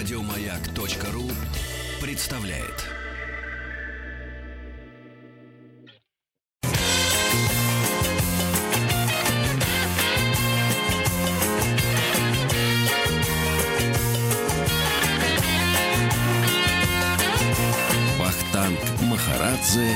Радиомаяк.ру представляет. Вахтанг Махарадзе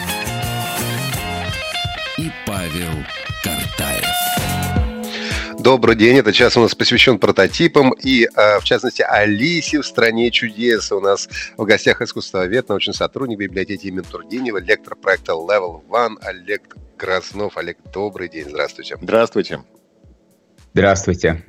Добрый день, этот час у нас посвящен прототипам и, э, в частности, Алисе в «Стране чудес». У нас в гостях искусствовед, научный сотрудник библиотеки имени Тургенева, лектор проекта Level One Олег Краснов. Олег, добрый день, здравствуйте. Здравствуйте. Здравствуйте.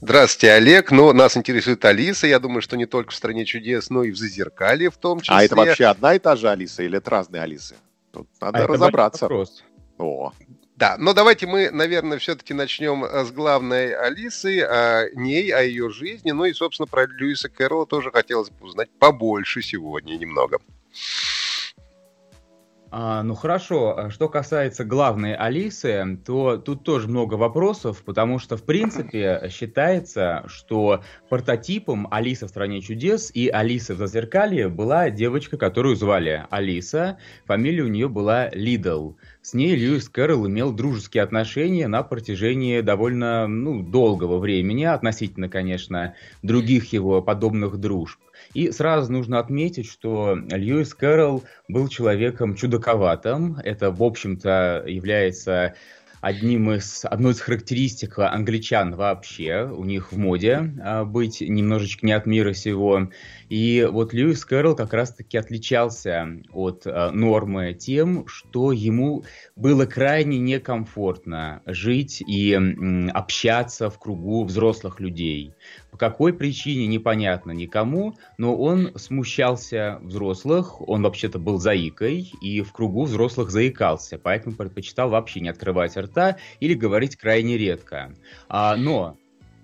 Здравствуйте, Олег. Ну, нас интересует Алиса. Я думаю, что не только в «Стране чудес», но и в «Зазеркалье» в том числе. А это вообще одна и та же Алиса или это разные Алисы? Тут надо А это разобраться. вопрос. О, Да, но давайте мы, наверное, все-таки начнем э, с главной Алисы, о ней, о ее жизни. Ну и, собственно, про Льюиса Кэрролла тоже хотелось бы узнать побольше сегодня немного. А, ну хорошо, А что касается главной Алисы, то тут тоже много вопросов, потому что в принципе считается, что прототипом Алисы в стране чудес и Алисы в Зазеркалье была девочка, которую звали Алиса, фамилия у нее была Лидл. С ней Льюис Кэрролл имел дружеские отношения на протяжении довольно ну, долгого времени, относительно, конечно, других его подобных дружб. И сразу нужно отметить, что Льюис Кэрролл был человеком чудаковатым. Это, в общем-то, является одним из, одной из характеристик англичан вообще. У них в моде а, быть немножечко не от мира сего. И вот Льюис Кэрролл как раз-таки отличался от а, нормы тем, что ему было крайне некомфортно жить и м, общаться в кругу взрослых людей. По какой причине, непонятно никому, но он смущался взрослых, он вообще-то был заикой, и в кругу взрослых заикался, поэтому предпочитал вообще не открывать рта или говорить крайне редко. А, но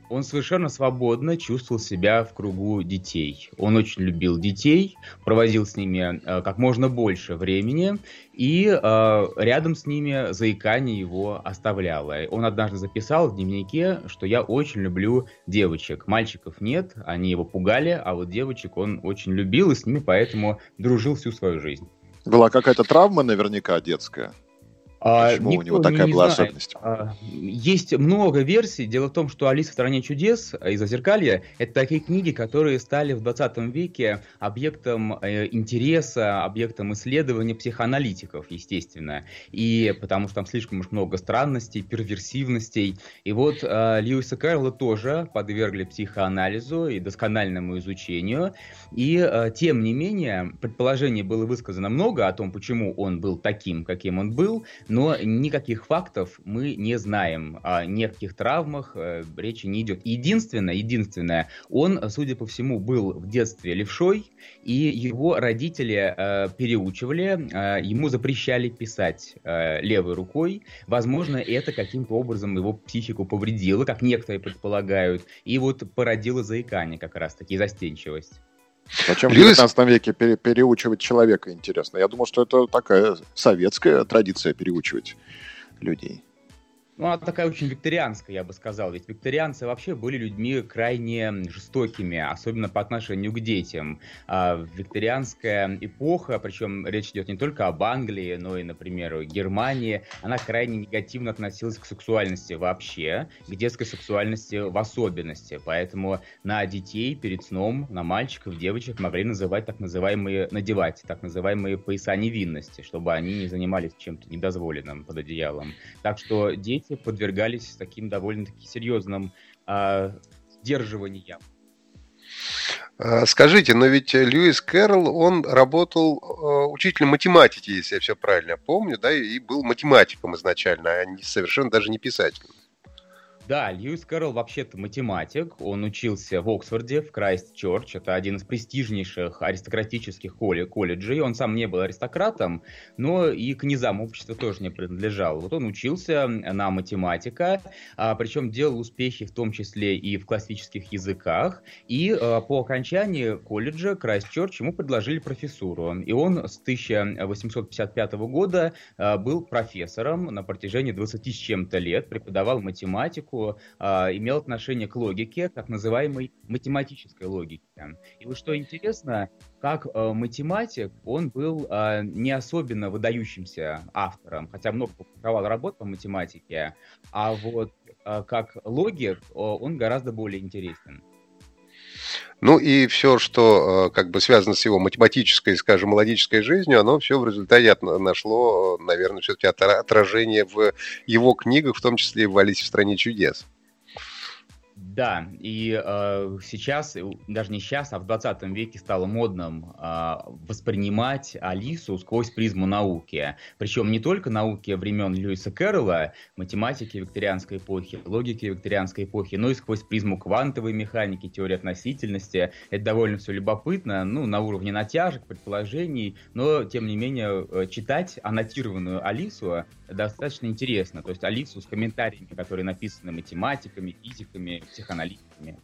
он совершенно свободно чувствовал себя в кругу детей. Он очень любил детей, проводил с ними э, как можно больше времени, и э, рядом с ними заикание его оставляло. Он однажды записал в дневнике, что я очень люблю девочек. Мальчиков нет, они его пугали, а вот девочек он очень любил и с ними поэтому дружил всю свою жизнь. была какая-то травма наверняка детская. А, Почему у никто него такая не была знает. особенность? А, Есть много версий. Дело в том, что «Алиса в стране чудес» из «Зазеркалья» — это такие книги, которые стали в 20 веке объектом э, интереса, объектом исследования психоаналитиков, естественно. И потому что там слишком уж много странностей, перверсивностей. И вот э, Льюиса Кэрролла тоже подвергли психоанализу и доскональному изучению. И э, тем не менее, предположений было высказано много о том, почему он был таким, каким он был, но никаких фактов мы не знаем. О никаких травмах э, речи не идет. Единственное, единственное, он, судя по всему, был в детстве левшой, и его родители э, переучивали, э, ему запрещали писать левой рукой. Возможно, это каким-то образом его психику повредило, как некоторые предполагают, и вот породило заикание как раз-таки, застенчивость. Зачем в Льюис- 19 веке пере- переучивать человека, интересно? Я думал, что это такая советская традиция переучивать людей. Ну, она такая очень викторианская, я бы сказал. Ведь викторианцы вообще были людьми крайне жестокими, особенно по отношению к детям. А викторианская эпоха, причем речь идет не только об Англии, но и, например, Германии, она крайне негативно относилась к сексуальности вообще, к детской сексуальности в особенности. Поэтому на детей перед сном, на мальчиков, девочек могли называть так называемые, надевать так называемые пояса невинности, чтобы они не занимались чем-то недозволенным под одеялом. Так что дети подвергались таким довольно-таки серьезным а, сдерживаниям. А, Скажите, но ведь Льюис Кэрролл, он работал э, учителем математики, если я все правильно помню, да, и был математиком изначально, а не, совершенно даже не писателем. Да, Льюис Кэрролл вообще-то математик. Он учился в Оксфорде, в Крайст-Чорч. Это один из престижнейших аристократических колле- колледжей. Он сам не был аристократом, но и к низам общества тоже не принадлежал. Вот он учился на математика, а, причем делал успехи в том числе и в классических языках. И а, по окончании колледжа Крайст-Чорч ему предложили профессуру. И он с 1855 года а, был профессором на протяжении 20 с чем-то лет, преподавал математику, поскольку а, имел отношение к логике, так называемой математической логике. И вот что интересно, как э, математик, он был э, не особенно выдающимся автором, хотя много публиковал работ по математике, а вот э, как логик он гораздо более интересен. Ну и все, что как бы связано с его математической, скажем, логической жизнью, оно все в результате нашло, наверное, все-таки отражение в его книгах, в том числе и в «Алисе в стране чудес». Да, и э, сейчас, даже не сейчас, а в 20 веке стало модным э, воспринимать Алису сквозь призму науки. Причем не только науки времен Льюиса Кэрролла, математики викторианской эпохи, логики викторианской эпохи, но и сквозь призму квантовой механики, теории относительности. Это довольно все любопытно, ну, на уровне натяжек, предположений, но, тем не менее, э, читать аннотированную Алису достаточно интересно. То есть Алису с комментариями, которые написаны математиками, физиками, психоаналитиками.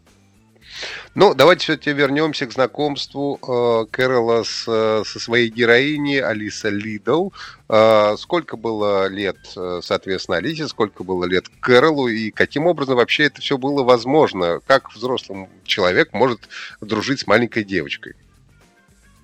Ну, давайте все-таки вернемся к знакомству э, Кэрола с, э, со своей героиней Алиса Лидл. Э, сколько было лет, э, соответственно, Алисе, сколько было лет Кэролу, и каким образом вообще это все было возможно? Как взрослый человек может дружить с маленькой девочкой?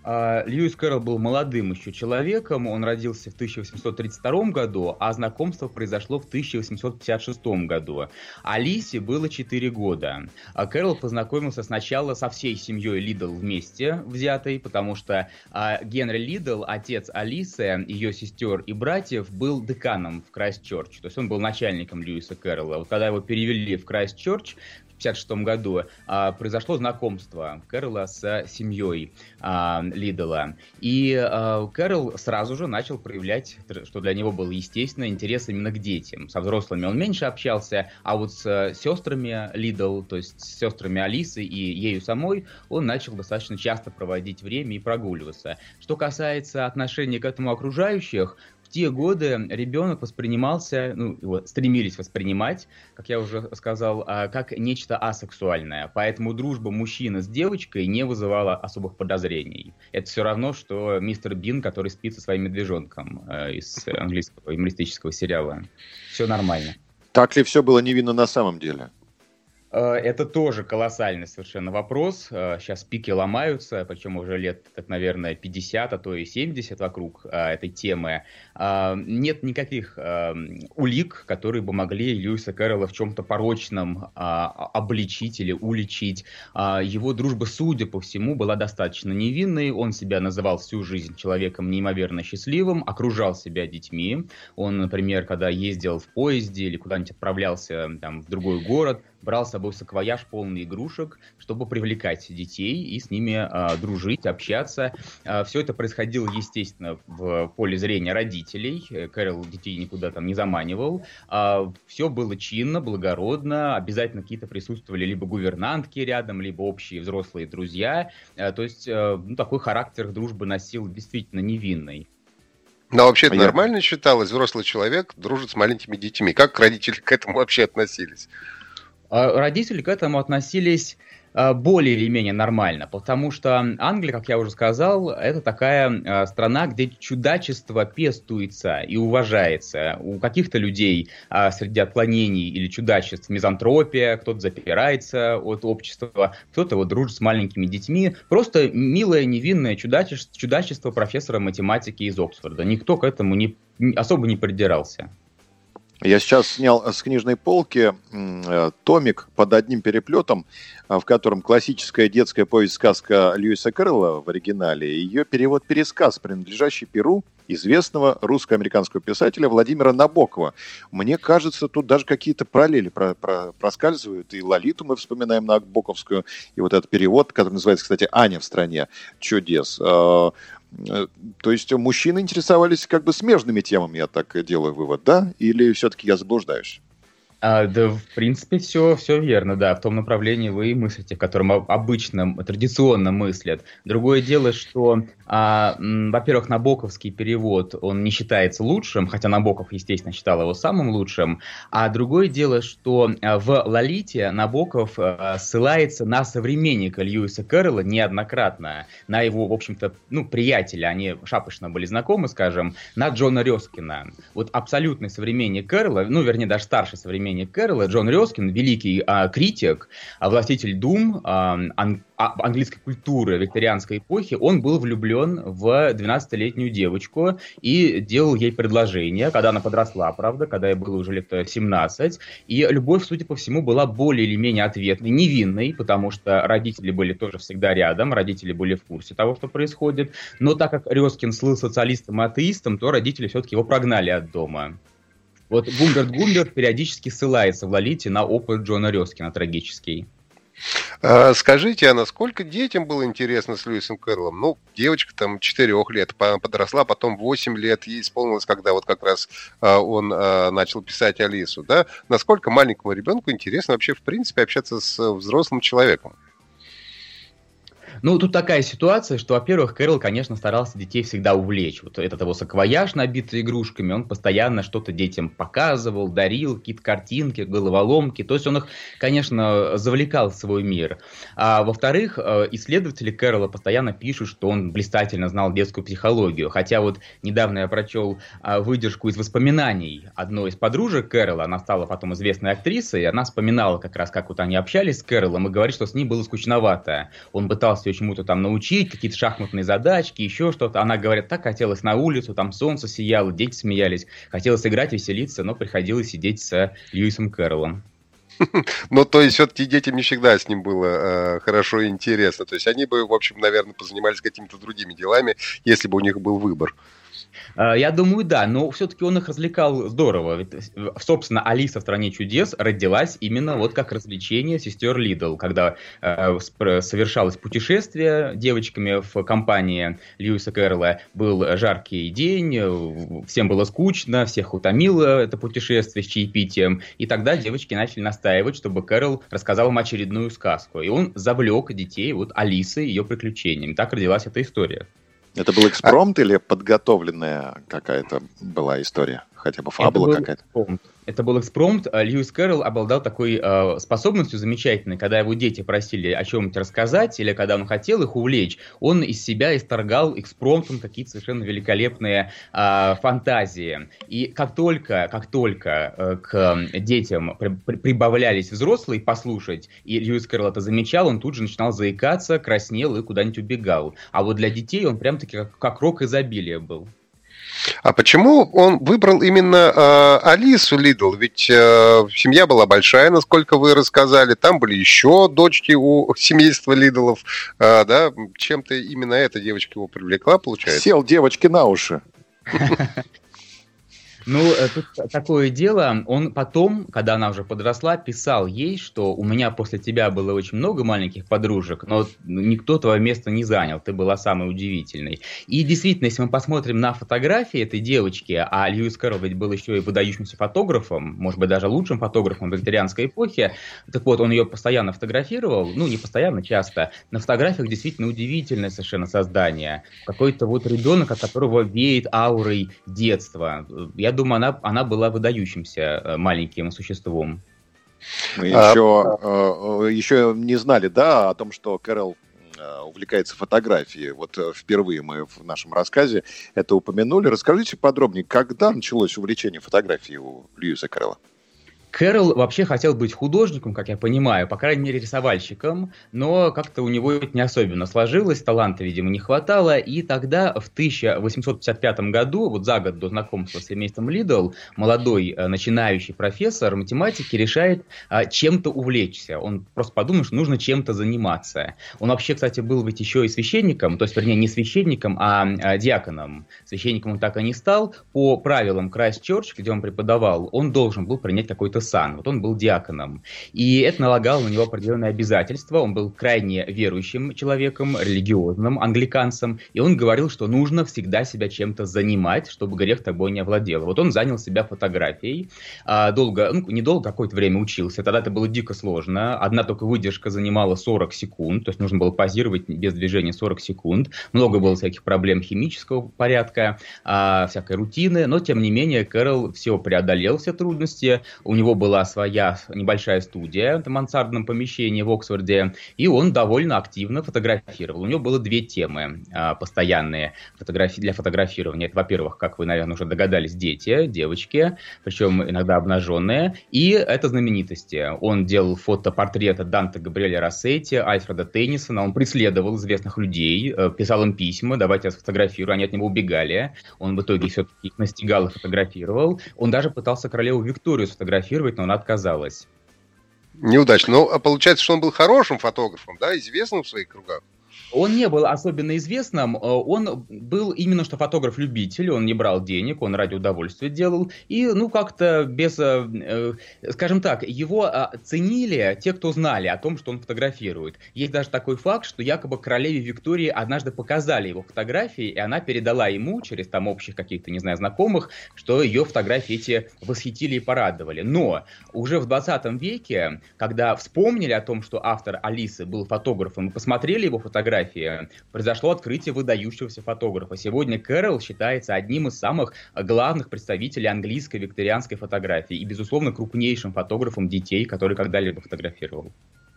А, Льюис Кэрролл был молодым еще человеком, он родился в 1832 году, а знакомство произошло в 1856 году. Алисе было 4 года. А Кэрролл познакомился сначала со всей семьей Лидл вместе взятой, потому что а, Генри Лидл, отец Алисы, ее сестер и братьев, был деканом в Крайст-Чорч, то есть он был начальником Льюиса Кэрролла. Вот когда его перевели в Крайст-Чорч, 1956 году а, произошло знакомство Кэрола с семьей а, Лидла. И а, Кэрол сразу же начал проявлять, что для него было естественно, интерес именно к детям. Со взрослыми он меньше общался, а вот с сестрами Лидл, то есть с сестрами Алисы и ею самой, он начал достаточно часто проводить время и прогуливаться. Что касается отношения к этому окружающих, в те годы ребенок воспринимался, ну, его стремились воспринимать, как я уже сказал, а, как нечто асексуальное. Поэтому дружба мужчины с девочкой не вызывала особых подозрений. Это все равно, что мистер Бин, который спит со своим медвежонком э, из английского юмористического сериала. Все нормально. Так ли все было невинно на самом деле? Э, это тоже колоссальный совершенно вопрос. Сейчас э, пики ломаются, причем уже лет, так, наверное, 50, а то и 70 вокруг э, этой темы. Нет никаких улик, которые бы могли Льюиса Кэрролла в чем-то порочном обличить или уличить. Его дружба, судя по всему, была достаточно невинной. Он себя называл всю жизнь человеком неимоверно счастливым, окружал себя детьми. Он, например, когда ездил в поезде или куда-нибудь отправлялся там, в другой город, брал с собой саквояж полный игрушек, чтобы привлекать детей и с ними э, дружить, общаться. Э, все это происходило, естественно, в поле зрения родителей. Кэрол детей никуда там не заманивал. Э, все было чинно, благородно. Обязательно какие-то присутствовали либо гувернантки рядом, либо общие взрослые друзья. Э, то есть э, ну, такой характер дружбы носил действительно невинный. Но вообще это нормально считалось, взрослый человек дружит с маленькими детьми. Как родители к этому вообще относились? А родители к этому относились а, более или менее нормально, потому что Англия, как я уже сказал, это такая а, страна, где чудачество пестуется и уважается. У каких-то людей среди отклонений или чудачеств мизантропия, кто-то запирается от общества, кто-то вот дружит с маленькими детьми. Просто милое, невинное чудачество, чудачество профессора математики из Оксфорда. Никто к этому не, особо не придирался. Я сейчас снял с книжной полки э, томик под одним переплетом, э, в котором классическая детская повесть-сказка Льюиса Кэрролла в оригинале, ее перевод-пересказ, принадлежащий Перу известного русско-американского писателя Владимира Набокова. Мне кажется, тут даже какие-то параллели про, про, проскальзывают. И Лолиту мы вспоминаем Набоковскую, и вот этот перевод, который называется, кстати, «Аня в стране чудес». Э, Э, то есть мужчины интересовались как бы смежными темами, я так делаю вывод, да? Или все-таки я заблуждаюсь? А, да, в принципе, все, все верно, да, в том направлении вы мыслите, в котором обычно, традиционно мыслят. Другое дело, что, а, во-первых, Набоковский перевод, он не считается лучшим, хотя Набоков, естественно, считал его самым лучшим, а другое дело, что а, в «Лолите» Набоков а, ссылается на современника Льюиса Кэрролла неоднократно, на его, в общем-то, ну, приятеля, они шапочно были знакомы, скажем, на Джона Рёскина. Вот абсолютный современник Кэрролла, ну, вернее, даже старший современник сочинения Кэрролла, Джон Рёскин, великий а, критик, а, властитель дум а, ан, а, английской культуры викторианской эпохи, он был влюблен в 12-летнюю девочку и делал ей предложение, когда она подросла, правда, когда ей было уже лет 17. И любовь, судя по всему, была более или менее ответной, невинной, потому что родители были тоже всегда рядом, родители были в курсе того, что происходит. Но так как Рёскин слыл социалистом и атеистом, то родители все-таки его прогнали от дома. Вот Гумберт Гумберт периодически ссылается в Лолите на опыт Джона Рёскина трагический. А, скажите, а насколько детям было интересно с Льюисом Кэрроллом? Ну, девочка там 4 лет подросла, потом 8 лет ей исполнилось, когда вот как раз а, он а, начал писать Алису, да? Насколько маленькому ребенку интересно вообще, в принципе, общаться с взрослым человеком? Ну, тут такая ситуация, что, во-первых, Кэрол, конечно, старался детей всегда увлечь. Вот этот его саквояж, набитый игрушками, он постоянно что-то детям показывал, дарил, какие-то картинки, головоломки. То есть он их, конечно, завлекал в свой мир. А во-вторых, э, исследователи Кэрола постоянно пишут, что он блистательно знал детскую психологию. Хотя вот недавно я прочел а, выдержку из воспоминаний одной из подружек Кэрола, она стала потом известной актрисой, и она вспоминала как раз, как вот они общались с Кэролом, и говорит, что с ним было скучновато. Он пытался ее чему-то там научить, какие-то шахматные задачки, еще что-то. Она говорит, так хотелось на улицу, там солнце сияло, дети смеялись. Хотелось играть, веселиться, но приходилось сидеть с Льюисом Кэрроллом. Ну, то есть, все-таки детям не всегда с ним было э, хорошо и интересно. То есть, они бы, в общем, наверное, позанимались какими-то другими делами, если бы у них был выбор. А, я думаю, да, но все-таки он их развлекал здорово. Собственно, Алиса в стране чудес родилась именно вот как развлечение сестер Лидл, когда э, совершалось путешествие девочками в компании Льюиса Кэрролла. Был жаркий день, э, всем было скучно, всех утомило это путешествие с чаепитием. И тогда девочки начали настаивать, чтобы Кэрол рассказал им очередную сказку. И он завлек детей вот Алисы ее приключениями. Так родилась эта история. Это был экспромт а... или подготовленная какая-то была история? Хотя бы фабула какая-то? Это был экспромт. А Льюис Кэрролл обладал такой э, способностью замечательной, когда его дети просили о чем-нибудь рассказать, или когда он хотел их увлечь, он из себя исторгал экспромтом какие-то совершенно великолепные э, фантазии. И как только, как только э, к детям при, при, прибавлялись взрослые послушать, и Льюис Кэрролл это замечал, он тут же начинал заикаться, краснел и куда-нибудь убегал. А вот для детей он прям таки как, как рок изобилия был. А почему он выбрал именно э, Алису Лидл? Ведь э, семья была большая, насколько вы рассказали. Там были еще дочки у семейства Лидлов. Э, да? Чем-то именно эта девочка его привлекла, получается? Сел девочки на уши. Ну, э, тут такое дело, он потом, когда она уже подросла, писал ей, что у меня после тебя было очень много маленьких подружек, но никто твое место не занял, ты была самой удивительной. И действительно, если мы посмотрим на фотографии этой девочки, а Льюис Кэрролл ведь был еще и выдающимся фотографом, может быть, даже лучшим фотографом викторианской эпохи, так вот, он ее постоянно фотографировал, ну, не постоянно, часто. На фотографиях действительно удивительное совершенно создание. Какой-то вот ребенок, от которого веет аурой детства. Я думаю, она, она была выдающимся э, маленьким существом. Мы еще, а, еще не знали, да, о том, что Кэрол э, увлекается фотографией. Вот э, впервые мы в нашем рассказе это упомянули. Расскажите подробнее, когда началось увлечение фотографией у Льюиса Кэрролла? Кэрол вообще хотел быть художником, как я понимаю, по крайней мере рисовальщиком, но как-то у него это не особенно сложилось, таланта, видимо, не хватало, и тогда в 1855 году, вот за год до знакомства с семейством Лидл, молодой э, начинающий профессор математики решает а, чем-то увлечься. Он просто подумал, что нужно чем-то заниматься. Он вообще, кстати, был ведь еще и священником, то есть, вернее, не священником, а, а диаконом. Священником он так и не стал. По правилам Крайст-Чорч, где он преподавал, он должен был принять какой-то сан. Вот он был диаконом. И это налагало на него определенные обязательства. Он был крайне верующим человеком, религиозным, англиканцем. И он говорил, что нужно всегда себя чем-то занимать, чтобы грех тобой не овладел. Вот он занял себя фотографией. А, долго, ну, недолго, какое-то время учился. Тогда это было дико сложно. Одна только выдержка занимала 40 секунд. То есть нужно было позировать без движения 40 секунд. Много было всяких проблем химического порядка, а, всякой рутины. Но, тем не менее, Кэрол все преодолел, все трудности. У него него была своя небольшая студия в мансардном помещении в Оксфорде, и он довольно активно фотографировал. У него было две темы а, постоянные фотографии для фотографирования. Это, во-первых, как вы, наверное, уже догадались, дети, девочки, причем иногда обнаженные, и это знаменитости. Он делал фотопортреты Данте Габриэля Рассетти, Альфреда Теннисона, он преследовал известных людей, э, писал им письма, давайте я сфотографирую, они от него убегали. Он в итоге все-таки настигал и фотографировал. Он даже пытался королеву Викторию сфотографировать, но она отказалась. Неудачно. Но а получается, что он был хорошим фотографом, да, известным в своих кругах. Он не был особенно известным, э, он был именно что фотограф-любитель, он не брал денег, он ради удовольствия делал, и, ну, как-то без, э, э, скажем так, его ценили те, кто знали о том, что он фотографирует. Есть даже такой факт, что якобы королеве Виктории однажды показали его фотографии, и она передала ему, через там общих каких-то, не знаю, знакомых, что ее фотографии эти восхитили и порадовали. Но уже в 20 веке, когда вспомнили о том, что автор Алисы был фотографом, и посмотрели его фотографии, фотографии произошло открытие выдающегося фотографа. Сегодня Кэрол считается одним из самых главных представителей английской викторианской фотографии и, безусловно, крупнейшим фотографом детей, который когда-либо фотографировал.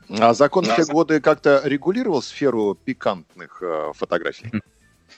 А закон в те годы как-то регулировал сферу пикантных э, фотографий?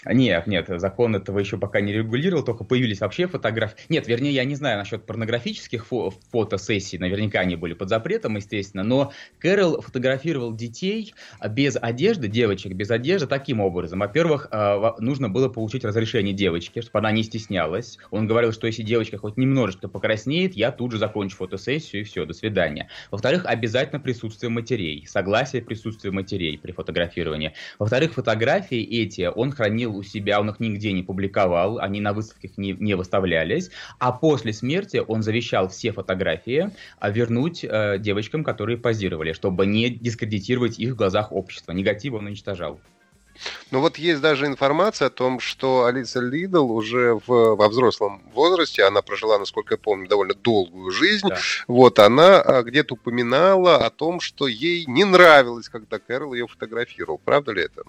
Нет, нет, закон этого еще пока не регулировал, только появились вообще фотографии. Нет, вернее, я не знаю насчет порнографических фо- фотосессий, наверняка они были под запретом, естественно, но Кэрол фотографировал детей без одежды, девочек без одежды, таким образом. Во-первых, э, нужно было получить разрешение девочки, чтобы она не стеснялась. Он говорил, что если девочка хоть немножечко покраснеет, я тут же закончу фотосессию и все, до свидания. Во-вторых, обязательно присутствие матерей, согласие присутствия матерей при фотографировании. Во-вторых, фотографии эти он хранил хранил у себя, он их нигде не публиковал, они на выставках не, не выставлялись, а после смерти он завещал все фотографии а вернуть э, девочкам, которые позировали, чтобы не дискредитировать их в глазах общества. Негатив он уничтожал. Ну вот есть даже информация о том, что Алиса Лидл уже в, во взрослом возрасте, она прожила, насколько я помню, довольно долгую жизнь, да. вот она а, где-то упоминала о том, что ей не нравилось, когда Кэрол ее фотографировал. Правда ли это?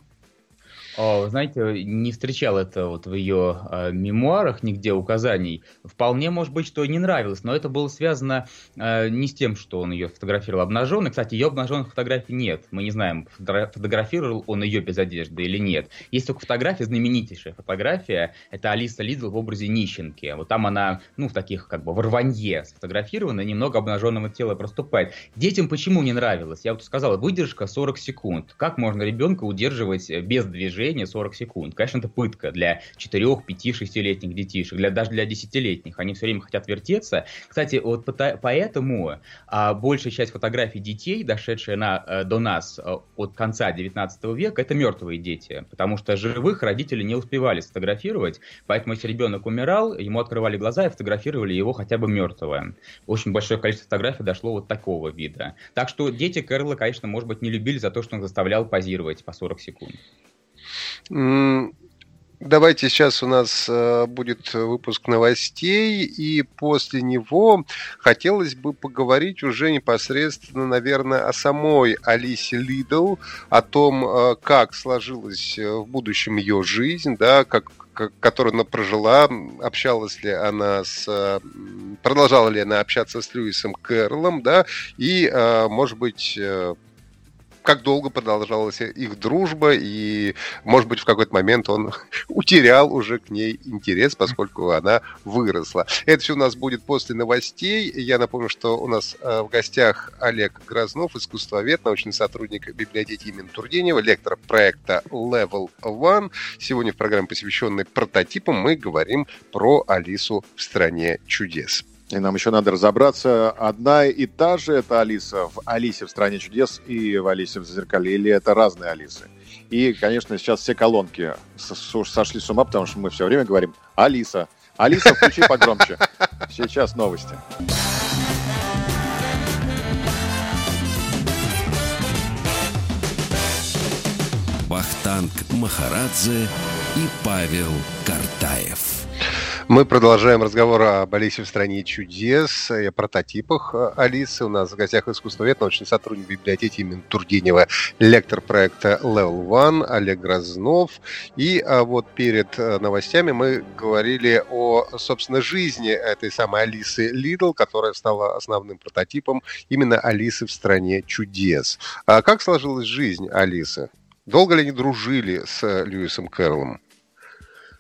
Знаете, не встречал это вот в ее э, мемуарах нигде указаний. Вполне может быть, что не нравилось, но это было связано э, не с тем, что он ее фотографировал обнаженной. Кстати, ее обнаженных фотографий нет. Мы не знаем, фотографировал он ее без одежды или нет. Есть только фотография, знаменитейшая фотография. Это Алиса Лидл в образе нищенки. Вот там она, ну, в таких как бы в рванье сфотографирована, немного обнаженного тела проступает. Детям почему не нравилось? Я вот сказал, выдержка 40 секунд. Как можно ребенка удерживать без движения? Движение 40 секунд. Конечно, это пытка для 4, 5, 6-летних детишек, для, даже для 10-летних. Они все время хотят вертеться. Кстати, вот поэтому а, большая часть фотографий детей, дошедшие на, а, до нас а, от конца 19 века, это мертвые дети. Потому что живых родители не успевали сфотографировать. Поэтому если ребенок умирал, ему открывали глаза и фотографировали его хотя бы мертвого. Очень большое количество фотографий дошло вот такого вида. Так что дети Кэрла, конечно, может быть, не любили за то, что он заставлял позировать по 40 секунд. Давайте сейчас у нас э, будет выпуск новостей, и после него хотелось бы поговорить уже непосредственно, наверное, о самой Алисе Лидл, о том, э, как сложилась э, в будущем ее жизнь, да, как, которую она прожила, общалась ли она с... Продолжала ли она общаться с Льюисом Кэрролом, да, и, может быть, как долго продолжалась их дружба, и, может быть, в какой-то момент он утерял уже к ней интерес, поскольку она выросла. Это все у нас будет после новостей. Я напомню, что у нас э, в гостях Олег Грознов, искусствовед, научный сотрудник библиотеки имени Тургенева, лектор проекта Level One. Сегодня в программе, посвященной прототипам, мы говорим про Алису в стране чудес. И нам еще надо разобраться, одна и та же это Алиса в Алисе в «Стране чудес» и в Алисе в «Зазеркалье», или это разные Алисы? И, конечно, сейчас все колонки сошли с ума, потому что мы все время говорим «Алиса». Алиса, включи погромче. Сейчас новости. Вахтанг Махарадзе и Павел Картаев. Мы продолжаем разговор об Алисе в стране чудес и о прототипах э, Алисы. У нас в гостях искусствовед, научный сотрудник библиотеки имени Тургенева, лектор проекта Level One Олег Грознов. И а вот перед э, новостями мы говорили о, собственно, жизни этой самой Алисы Лидл, которая стала основным прототипом именно Алисы в стране чудес. А как сложилась жизнь Алисы? Долго ли они дружили с Льюисом Кэрроллом?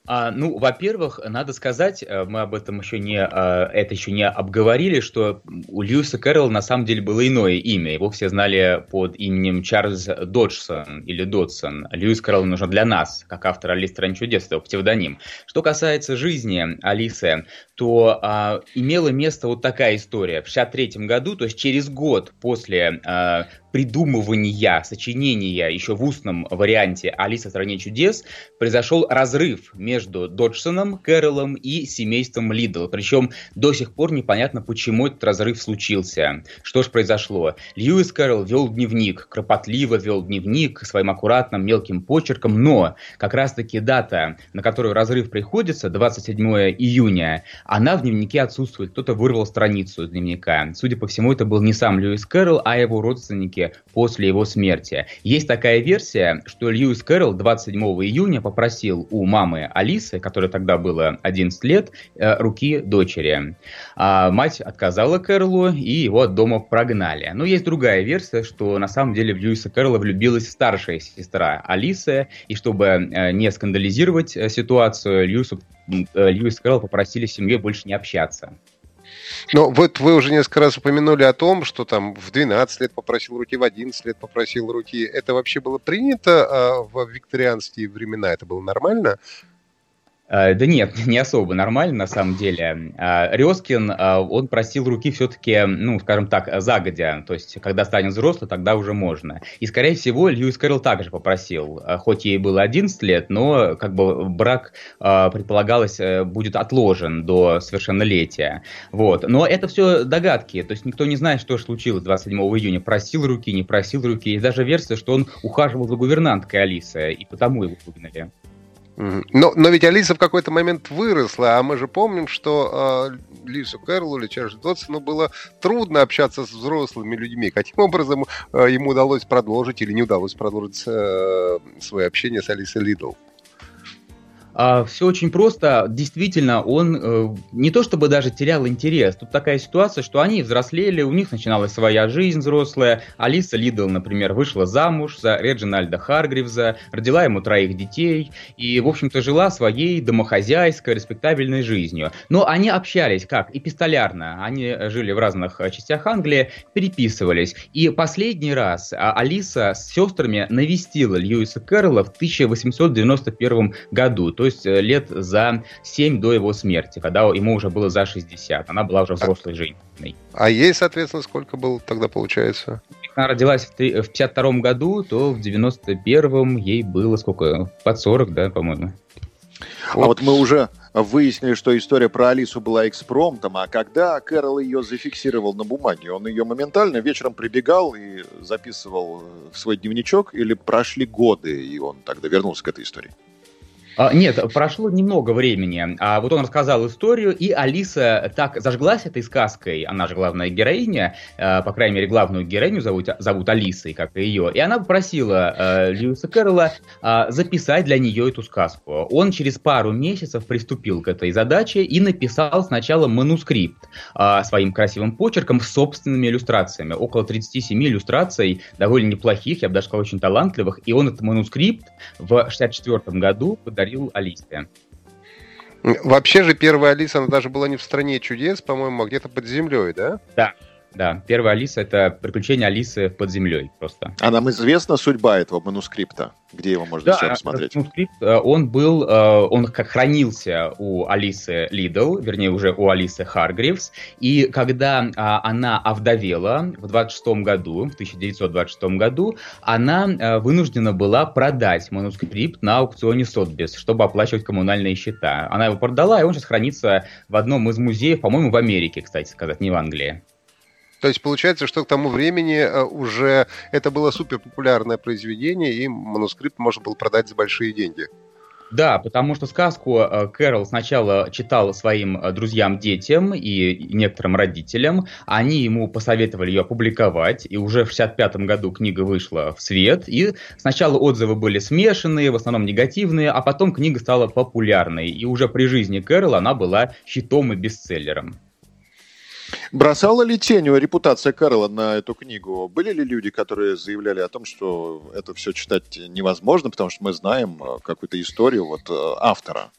А, ну, во-первых, надо сказать, э, мы об этом еще не, а, это еще не обговорили, что у Льюиса Кэрролла на самом деле было иное имя. Его все знали под именем Чарльз Доджсон или Додсон. Льюис Кэрролл нужен для нас, как автор Алисы Стран чудес, это псевдоним. Что касается жизни Алисы, то а, имела место вот такая история. В 1963 году, то есть через год после а, придумывания, сочинения еще в устном варианте «Алиса в стране чудес» произошел разрыв между Доджсоном, Кэролом и семейством Лидл. Причем до сих пор непонятно, почему этот разрыв случился. Что же произошло? Льюис Кэрол вел дневник, кропотливо вел дневник своим аккуратным мелким почерком, но как раз-таки дата, на которую разрыв приходится, 27 июня, она в дневнике отсутствует. Кто-то вырвал страницу из дневника. Судя по всему, это был не сам Льюис Кэрол, а его родственники Америке после его смерти. Есть такая версия, что Льюис Кэрролл 27 июня попросил у мамы Алисы, которой тогда было 11 лет, э, руки дочери. А мать отказала Кэрролу, и его от дома прогнали. Но есть другая версия, что на самом деле в Льюиса Кэрролла влюбилась старшая сестра Алисы, и чтобы э, не скандализировать э, ситуацию, Льюису, Льюис Кэрролл попросили семье больше не общаться. Но вот вы уже несколько раз упомянули о том, что там в 12 лет попросил руки, в 11 лет попросил руки. Это вообще было принято а, в викторианские времена? Это было нормально? Э, да нет, не особо нормально на самом деле. Э, Резкин, э, он просил руки все-таки, ну, скажем так, загодя. То есть, когда станет взрослый, тогда уже можно. И, скорее всего, Льюис Кэрролл также попросил. Хоть ей было 11 лет, но как бы брак, предполагалось, будет отложен до совершеннолетия. Вот. Но это все догадки. То есть, никто не знает, что же случилось 27 июня. Просил руки, не просил руки. Есть даже версия, что он ухаживал за гувернанткой Алисы, и потому его выгнали. Но, но ведь Алиса в какой-то момент выросла, а мы же помним, что э, Лису Кэрролу или Чарльзу Дотсону было трудно общаться с взрослыми людьми. Каким образом э, ему удалось продолжить или не удалось продолжить э, свое общение с Алисой Лидл? А, все очень просто. Действительно, он э, не то чтобы даже терял интерес. Тут такая ситуация, что они взрослели, у них начиналась своя жизнь взрослая. Алиса Лидл, например, вышла замуж за Реджинальда Харгривза, родила ему троих детей и, в общем-то, жила своей домохозяйской, респектабельной жизнью. Но они общались как? Эпистолярно. Они жили в разных э, частях Англии, переписывались. И последний раз а, Алиса с сестрами навестила Льюиса Кэрролла в 1891 году то есть э, лет за 7 до его смерти, когда ему уже было за 60. Она была уже взрослой женщиной. А ей, соответственно, сколько было тогда получается? Она родилась в 52 году, то в 91-м ей было сколько? Под 40, да, по-моему. А вот мы уже выяснили, что история про Алису была экспромтом, а когда Кэрол ее зафиксировал на бумаге, он ее моментально вечером прибегал и записывал в свой дневничок, или прошли годы, и он тогда вернулся к этой истории? А, нет, прошло немного времени. А вот он рассказал историю, и Алиса так зажглась этой сказкой. Она же главная героиня, э, по крайней мере, главную героиню зовут, зовут Алисой, как и ее. И она попросила э, Льюиса Кэрролла э, записать для нее эту сказку. Он через пару месяцев приступил к этой задаче и написал сначала манускрипт э, своим красивым почерком с собственными иллюстрациями. Около 37 иллюстраций, довольно неплохих, я бы даже сказал, очень талантливых. И он этот манускрипт в 64 году Алисе. Вообще же первая Алиса, она даже была не в стране чудес, по-моему, а где-то под землей, да? Да, да. Первая Алиса — это приключение Алисы под землей просто. А нам известна судьба этого манускрипта? Где его можно да, все посмотреть? манускрипт, э, он был, э, он как хранился у Алисы Лидл, вернее, уже у Алисы Харгривс, и когда а, она овдовела в 26 году, в 1926 году, она э, вынуждена была продать манускрипт на аукционе Сотбис, чтобы оплачивать коммунальные счета. Она его продала, и он сейчас хранится в одном из музеев, по-моему, в Америке, кстати сказать, не в Англии. То есть получается, что к тому времени э, уже это было супер популярное произведение, и манускрипт можно было продать за большие деньги. Да, потому что сказку э, Кэрол сначала читал своим э, друзьям-детям и некоторым родителям. Они ему посоветовали ее опубликовать, и уже в 65 году книга вышла в свет. И сначала отзывы были смешанные, в основном негативные, а потом книга стала популярной. И уже при жизни Кэрол она была хитом и бестселлером. Бросала ли тень репутация Карла на эту книгу? Были ли люди, которые заявляли о том, что это все читать невозможно, потому что мы знаем э, какую-то историю вот э, автора?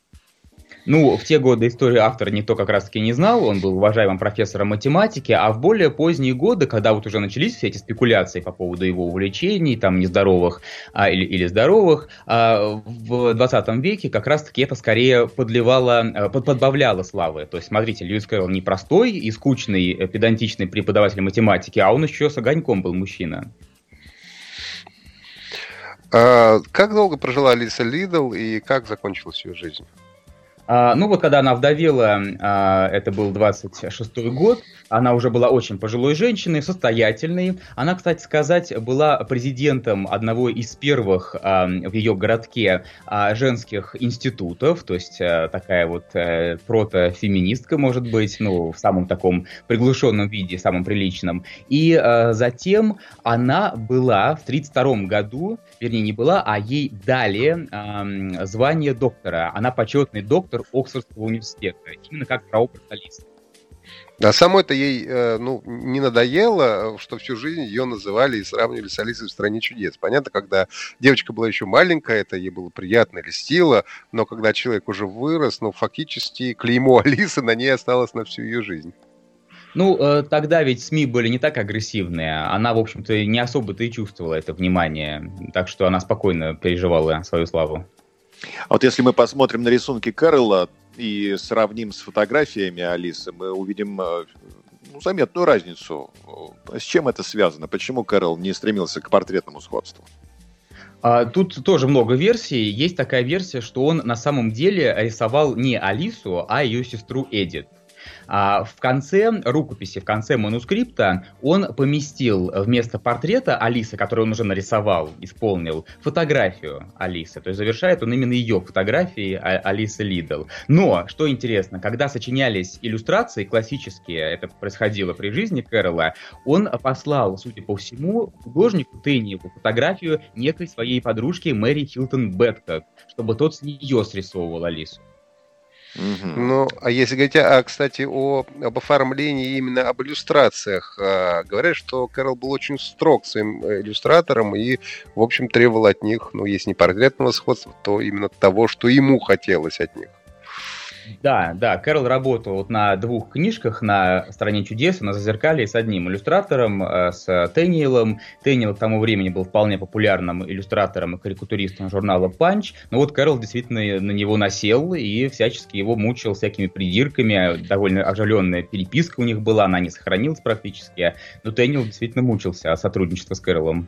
Ну, в те годы историю автора никто как раз-таки не знал, он был уважаемым профессором математики, а в более поздние годы, когда вот уже начались все эти спекуляции по поводу его увлечений, там, нездоровых а, или, или здоровых, а, в 20 веке как раз-таки это скорее подливало, а, под, подбавляло славы. То есть, смотрите, Льюис Кэрролл не простой и скучный, э, педантичный преподаватель математики, а он еще с огоньком был мужчина. А, как долго прожила Алиса Лидл и как закончилась ее жизнь? А, ну вот когда она вдовела, а, это был 26-й год, она уже была очень пожилой женщиной, состоятельной. Она, кстати сказать, была президентом одного из первых а, в ее городке женских институтов, то есть такая вот э, протофеминистка, может быть, ну, в самом таком приглушенном виде, самом приличном. И затем она была в 32 году, вернее, не была, а ей дали звание доктора. Она почетный доктор доктор Оксфордского университета, именно как прообраз Алисы. А самой-то ей э, ну, не надоело, что всю жизнь ее называли и сравнивали с Алисой в «Стране чудес». Понятно, когда девочка была еще маленькая, это ей было приятно, льстило, но когда человек уже вырос, ну, фактически клеймо Алисы на ней осталось на всю ее жизнь. Ну, э, тогда ведь СМИ были не так агрессивные. Она, в общем-то, не особо-то и чувствовала это внимание. Так что она спокойно переживала свою славу. А вот если мы посмотрим на рисунки Кэрролла и сравним с фотографиями Алисы, мы увидим э, ну, заметную разницу. С чем это связано? Почему Кэрол не стремился к портретному сходству? А, тут тоже много версий. Есть такая версия, что он на самом деле рисовал не Алису, а ее сестру Эдит. А в конце рукописи, в конце манускрипта он поместил вместо портрета Алисы, который он уже нарисовал, исполнил, фотографию Алисы. То есть завершает он именно ее фотографии а- Алисы Лидл. Но, что интересно, когда сочинялись иллюстрации классические, это происходило при жизни Кэрола, он послал, судя по всему, художнику Тенниелу фотографию некой своей подружки Мэри Хилтон Бэдкок, чтобы тот с нее срисовывал Алису. Угу. Ну, а если говорить, а, кстати, о, об оформлении, именно об иллюстрациях, а, говорят, что Кэрол был очень строг своим э, иллюстратором и, в общем, требовал от них, ну, если не портретного сходства, то именно того, что ему хотелось от них. Да, да, Кэрол работал вот на двух книжках, на «Стране чудес» на «Зазеркалье» с одним иллюстратором, э, с Тэниелом. Тэниел к тому времени был вполне популярным иллюстратором и карикатуристом журнала «Панч», но вот Кэрол действительно на него насел и всячески его мучил всякими придирками, довольно оживленная переписка у них была, она не сохранилась практически, но Тэниел действительно мучился от сотрудничества с Кэролом.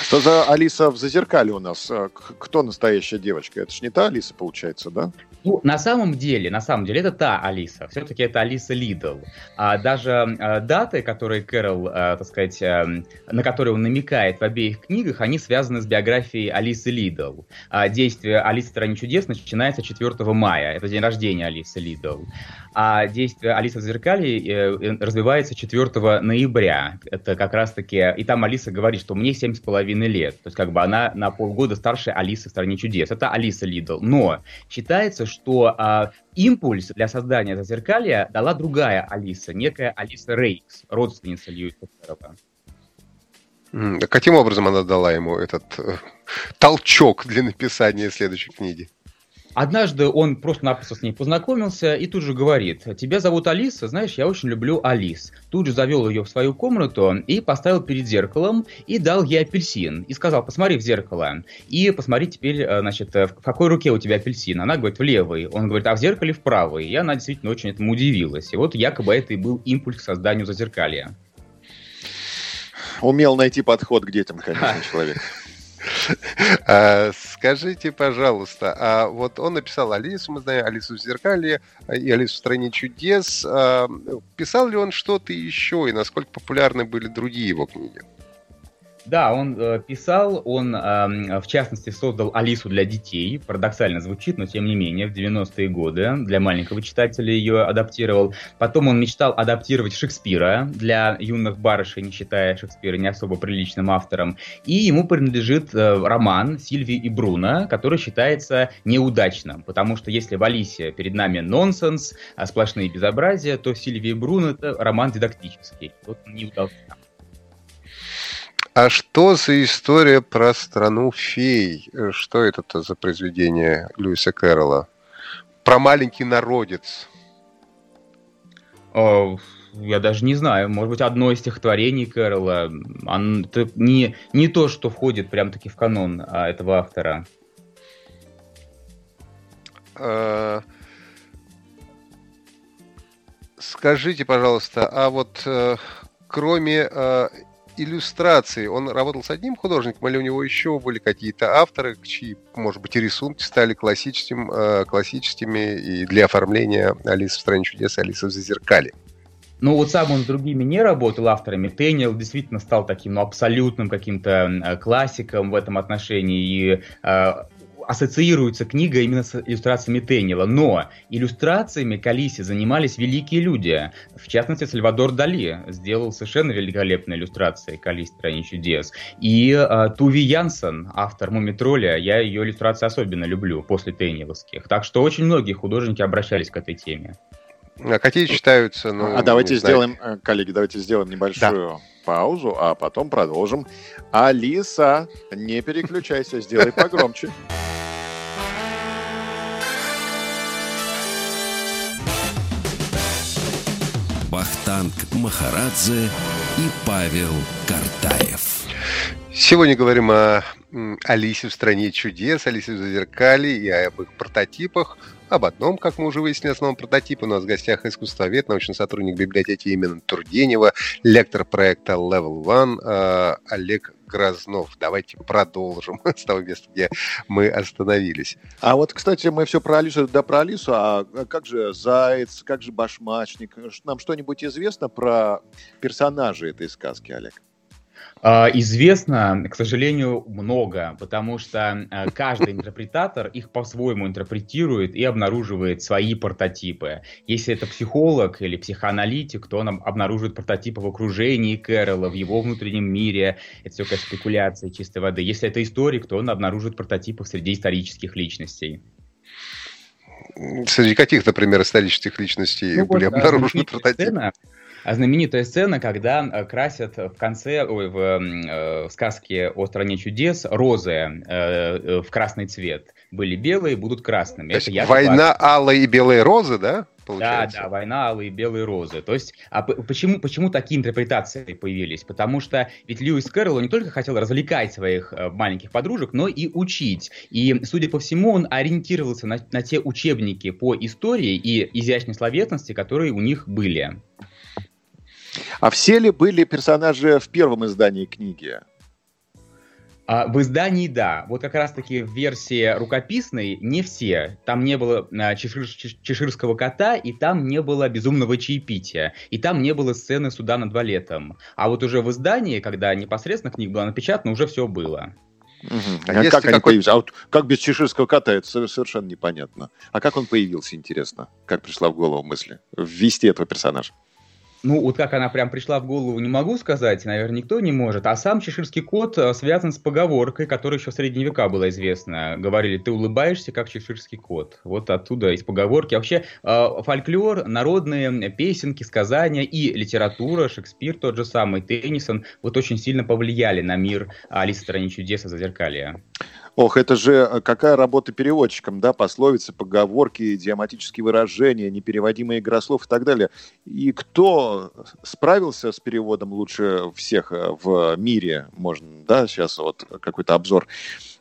Что за Алиса в Зазеркалье у нас? Э, кто настоящая девочка? Это ж не та Алиса, получается, да? Ну, на самом деле, на самом деле, это та Алиса. Все-таки это Алиса Лидл. А даже а, даты, которые Кэрол, а, так сказать, а, на которые он намекает в обеих книгах, они связаны с биографией Алисы Лидл. А, действие Алисы в стране чудес начинается 4 мая. Это день рождения Алисы Лидл. А действие Алисы в Зазеркалье э, развивается 4 ноября. Это как раз-таки... И там Алиса говорит, что мне 7,5 лет. То есть как бы она на полгода старше Алисы в стране чудес. Это Алиса Лидл. Но считается, что а, импульс для создания зазеркалья дала другая Алиса, некая Алиса Рейкс, родственница Льюиса Кэрролла. Каким образом она дала ему этот э, толчок для написания следующей книги? Однажды он просто-напросто с ней познакомился и тут же говорит, тебя зовут Алиса, знаешь, я очень люблю Алис. Тут же завел ее в свою комнату и поставил перед зеркалом и дал ей апельсин. И сказал, посмотри в зеркало. И посмотри теперь, э, значит, в какой руке у тебя апельсин. Она говорит, в левой. Он говорит, а в зеркале в правой. И она действительно очень этому удивилась. И вот якобы это и был импульс к созданию зазеркалья. Умел найти подход к детям, конечно, человек. А, скажите, пожалуйста, а вот он написал Алису, мы знаем Алису в зеркале и Алису в стране чудес. А, писал ли он что-то еще и насколько популярны были другие его книги? Да, он э, писал, он э, в частности создал Алису для детей. Парадоксально звучит, но тем не менее, в 90-е годы для маленького читателя ее адаптировал. Потом он мечтал адаптировать Шекспира для юных барышей, не считая Шекспира не особо приличным автором. И ему принадлежит э, роман Сильвии и Бруно, который считается неудачным, потому что если в Алисе перед нами нонсенс, а сплошные безобразия, то Сильвия и Бруно это роман дидактический. Вот не удался. А что за история про страну фей? Что это за произведение Льюиса Кэрролла? Про маленький народец. О, я даже не знаю. Может быть, одно из стихотворений Кэрролла. Это не, не то, что входит прям-таки в канон а, этого автора. А... Скажите, пожалуйста, а вот э, кроме э, иллюстрации. Он работал с одним художником, или у него еще были какие-то авторы, чьи, может быть, и рисунки стали классическими, э, классическими и для оформления Алисы в стране чудес» и «Алисы в зазеркале». Ну, вот сам он с другими не работал авторами. Тейнил действительно стал таким ну, абсолютным каким-то классиком в этом отношении. И э, ассоциируется книга именно с иллюстрациями Теннила, но иллюстрациями к Алисе занимались великие люди. В частности, Сальвадор Дали сделал совершенно великолепные иллюстрации к Алисе «Стране чудес». И э, Туви Янсен, автор «Мумитроля», я ее иллюстрации особенно люблю после Тенниловских. Так что очень многие художники обращались к этой теме. А какие считаются? Ну, а давайте сделаем, знаю. Э, коллеги, давайте сделаем небольшую да. паузу, а потом продолжим. Алиса, не переключайся, сделай погромче. Вахтанг Махарадзе и Павел Картаев. Сегодня говорим о Алисе в стране чудес, Алисе в зазеркале и об их прототипах. Об одном, как мы уже выяснили, основном прототипе. У нас в гостях искусствовед, научный сотрудник библиотеки имени Тургенева, лектор проекта Level One э, Олег Грознов. Давайте продолжим с того места, где мы остановились. А вот, кстати, мы все про Алису, да про Алису, а как же Заяц, как же Башмачник? Нам что-нибудь известно про персонажей этой сказки, Олег? А, известно, к сожалению, много, потому что а, каждый интерпретатор их по-своему интерпретирует и обнаруживает свои прототипы. Если это психолог или психоаналитик, то он обнаруживает прототипы в окружении Кэрола, в его внутреннем мире. Это все как спекуляция чистой воды. Если это историк, то он обнаруживает прототипы среди исторических личностей. Среди каких, например, исторических личностей ну, были вот, обнаружены прототипы? Сцена, а знаменитая сцена, когда э, красят в конце, ой, в, э, в сказке о стране чудес розы э, в красный цвет. Были белые, будут красными. То есть война алые и белые розы, да? Получается. Да, да, война алые и белые розы. То есть, а почему, почему такие интерпретации появились? Потому что ведь Льюис Кэрролл не только хотел развлекать своих э, маленьких подружек, но и учить. И, судя по всему, он ориентировался на, на те учебники по истории и изящной словесности, которые у них были. А все ли были персонажи в первом издании книги? А, в издании, да. Вот как раз-таки в версии рукописной не все. Там не было а, чешир, чеширского кота, и там не было безумного чаепития, и там не было сцены суда над валетом. А вот уже в издании, когда непосредственно книга была напечатана, уже все было. Угу. А, а как они появились? А вот как без чеширского кота, это совершенно непонятно. А как он появился, интересно? Как пришла в голову мысль ввести этого персонажа? Ну, вот как она прям пришла в голову, не могу сказать, наверное, никто не может. А сам чеширский кот э, связан с поговоркой, которая еще в средние века была известна. Говорили, ты улыбаешься, как чеширский кот. Вот оттуда из поговорки. А вообще, э, фольклор, народные песенки, сказания и литература, Шекспир тот же самый, Теннисон, вот очень сильно повлияли на мир Алисы в стране чудес и Зазеркалья. Ох, это же э, какая работа переводчиком, да, пословицы, поговорки, идиоматические выражения, непереводимые игра слов и так далее. И кто справился с переводом лучше всех э, в мире, можно, да, сейчас вот какой-то обзор,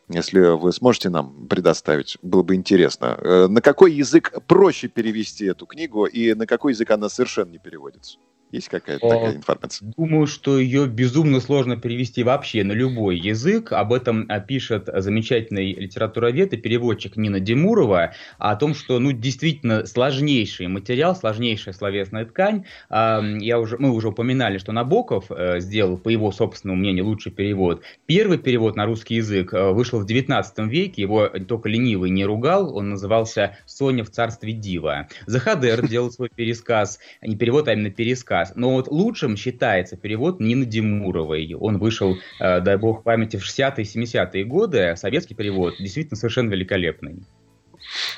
если вы сможете нам предоставить, было бы интересно. Э, на какой язык проще перевести эту книгу и на какой язык она совершенно не переводится? Есть какая-то такая информация? Думаю, что ее безумно сложно перевести вообще на любой язык. Об этом а, пишет замечательный литературовед и переводчик Нина Демурова, о том, что ну, действительно сложнейший материал, сложнейшая словесная ткань. Я уже, мы уже упоминали, что Набоков э, сделал, по его собственному мнению, лучший перевод. Первый перевод на русский язык э, вышел в 19 веке, его только ленивый не ругал, он назывался «Соня в царстве дива». Захадер делал свой пересказ, не перевод, а именно пересказ. Но вот лучшим считается перевод Нины Демуровой. Он вышел, э, дай бог памяти, в 60-е 70-е годы. Советский перевод действительно совершенно великолепный.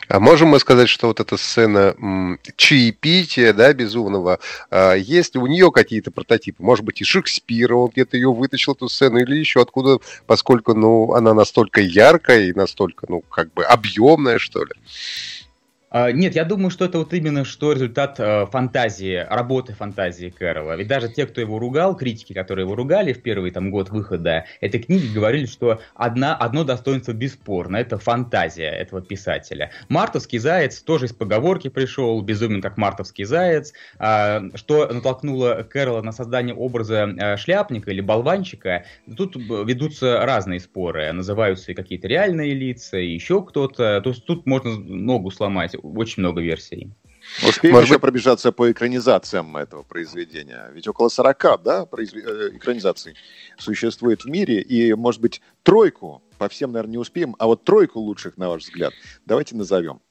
А можем мы сказать, что вот эта сцена м, чаепития, да, безумного, а, есть у нее какие-то прототипы? Может быть, и Шекспира, он где-то ее вытащил, эту сцену, или еще откуда, поскольку, ну, она настолько яркая и настолько, ну, как бы объемная, что ли? А, нет, я думаю, что это вот именно что результат э, фантазии, работы фантазии Кэрролла. Ведь даже те, кто его ругал, критики, которые его ругали в первый там, год выхода этой книги, говорили, что одна, одно достоинство бесспорно – это фантазия этого писателя. Мартовский заяц тоже из поговорки пришел, безумен как мартовский заяц, э, что натолкнуло Кэрролла на создание образа э, шляпника или болванчика. Тут ведутся разные споры, называются и какие-то реальные лица, и еще кто-то. То есть тут можно ногу сломать очень много версий. Успеем Может еще быть... пробежаться по экранизациям этого произведения. Ведь около 40 да, произв... Э, экранизаций существует в мире. И, может быть, тройку, по всем, наверное, не успеем, а вот тройку лучших, на ваш взгляд, давайте назовем.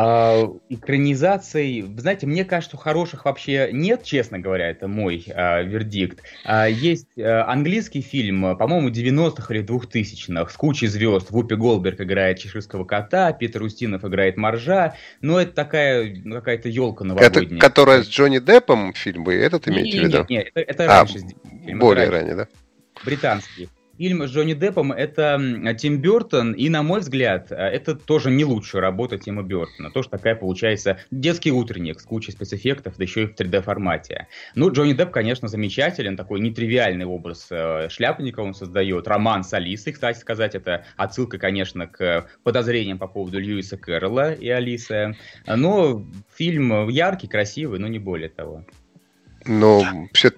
А, экранизаций, знаете, мне кажется, хороших вообще нет, честно говоря, это мой а, вердикт. А, есть а, английский фильм, по-моему, 90-х или 2000-х, с кучей звезд. Вупи Голберг играет чеширского кота, Питер Устинов играет моржа. Но это такая ну, какая-то елка новогодняя. Это которая с Джонни Деппом фильм, вы этот имеете в виду? Нет, нет, это, это а, раньше. Более ранее, да? Британский фильм с Джонни Деппом это Тим Бертон, и, на мой взгляд, э, это тоже не лучшая работа Тима Бертона. Тоже такая получается детский утренник с кучей спецэффектов, да еще и в 3D-формате. Ну, Джонни Депп, конечно, замечателен, такой нетривиальный образ э, шляпника он создает. Роман с Алисой, кстати сказать, это отсылка, конечно, к подозрениям по поводу Льюиса Кэрролла и Алисы. Но фильм яркий, красивый, но не более того. Но все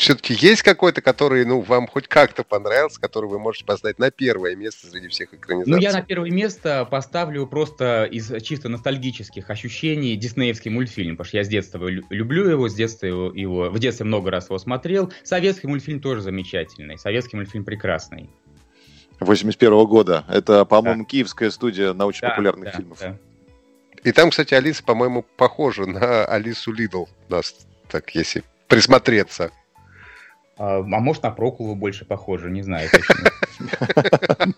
все-таки есть какой-то, который, ну, вам хоть как-то понравился, который вы можете поставить на первое место среди всех экранизаций? Ну, я на первое место поставлю просто из чисто ностальгических ощущений диснеевский мультфильм, потому что я с детства люблю его, с детства его, его в детстве много раз его смотрел. Советский мультфильм тоже замечательный, советский мультфильм прекрасный. 81 -го года. Это, по-моему, да. киевская студия научно-популярных да, да, фильмов. Да. И там, кстати, Алиса, по-моему, похожа на Алису Лидл, нас, так если присмотреться. А, а может, на Прокулу больше похоже, не знаю точно.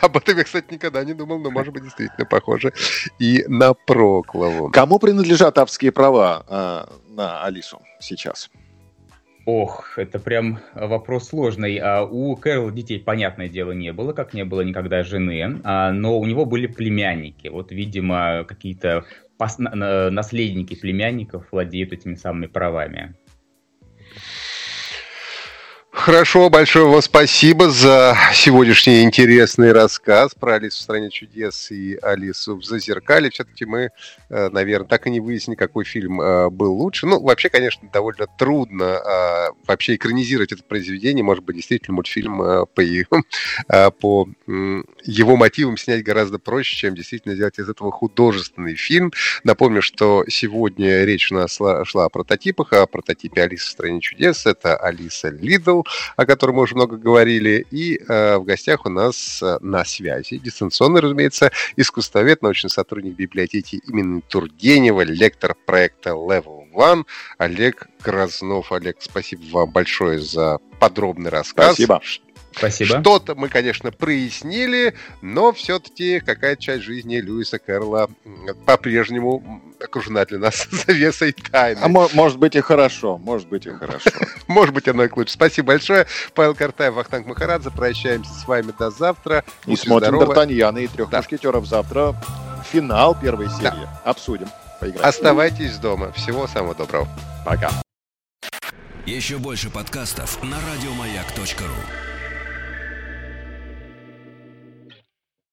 Об этом я, кстати, никогда не думал, но, может быть, действительно похоже и на Проклову. Кому принадлежат авторские права э, на Алису сейчас? Ох, это прям вопрос сложный. А у Кэрол детей, понятное дело, не было, как не было никогда жены, а, но у него были племянники. Вот, видимо, какие-то пос- наследники племянников владеют этими самыми правами. Хорошо, большое вам спасибо за сегодняшний интересный рассказ про Алису в стране чудес и Алису в Зазеркале. Все-таки мы, э, наверное, так и не выяснили, какой фильм э, был лучше. Ну, вообще, конечно, довольно трудно э, вообще экранизировать это произведение. Может быть, действительно, мультфильм по, по его мотивам снять гораздо проще, чем действительно сделать из этого художественный фильм. Напомню, что сегодня речь у нас шла о прототипах, о прототипе Алисы в стране чудес. Это Алиса Лидл, о котором мы уже много говорили. И э, в гостях у нас э, на связи, дистанционно, разумеется, искусствовед, научный сотрудник библиотеки имени Тургенева, лектор проекта Level One Олег Краснов. Олег, спасибо вам большое за подробный рассказ. Спасибо. Спасибо. Что-то мы, конечно, прояснили, но все-таки какая часть жизни Льюиса Кэрролла по-прежнему окружена для нас завесой тайны. А может быть и хорошо, может быть и хорошо. Может быть оно и лучше. Спасибо большое. Павел Картаев, Вахтанг Махарадзе. Прощаемся с вами до завтра. И смотрим Д'Артаньяна и трех мушкетеров завтра. Финал первой серии. Обсудим. Оставайтесь дома. Всего самого доброго. Пока. Еще больше подкастов на радиомаяк.ру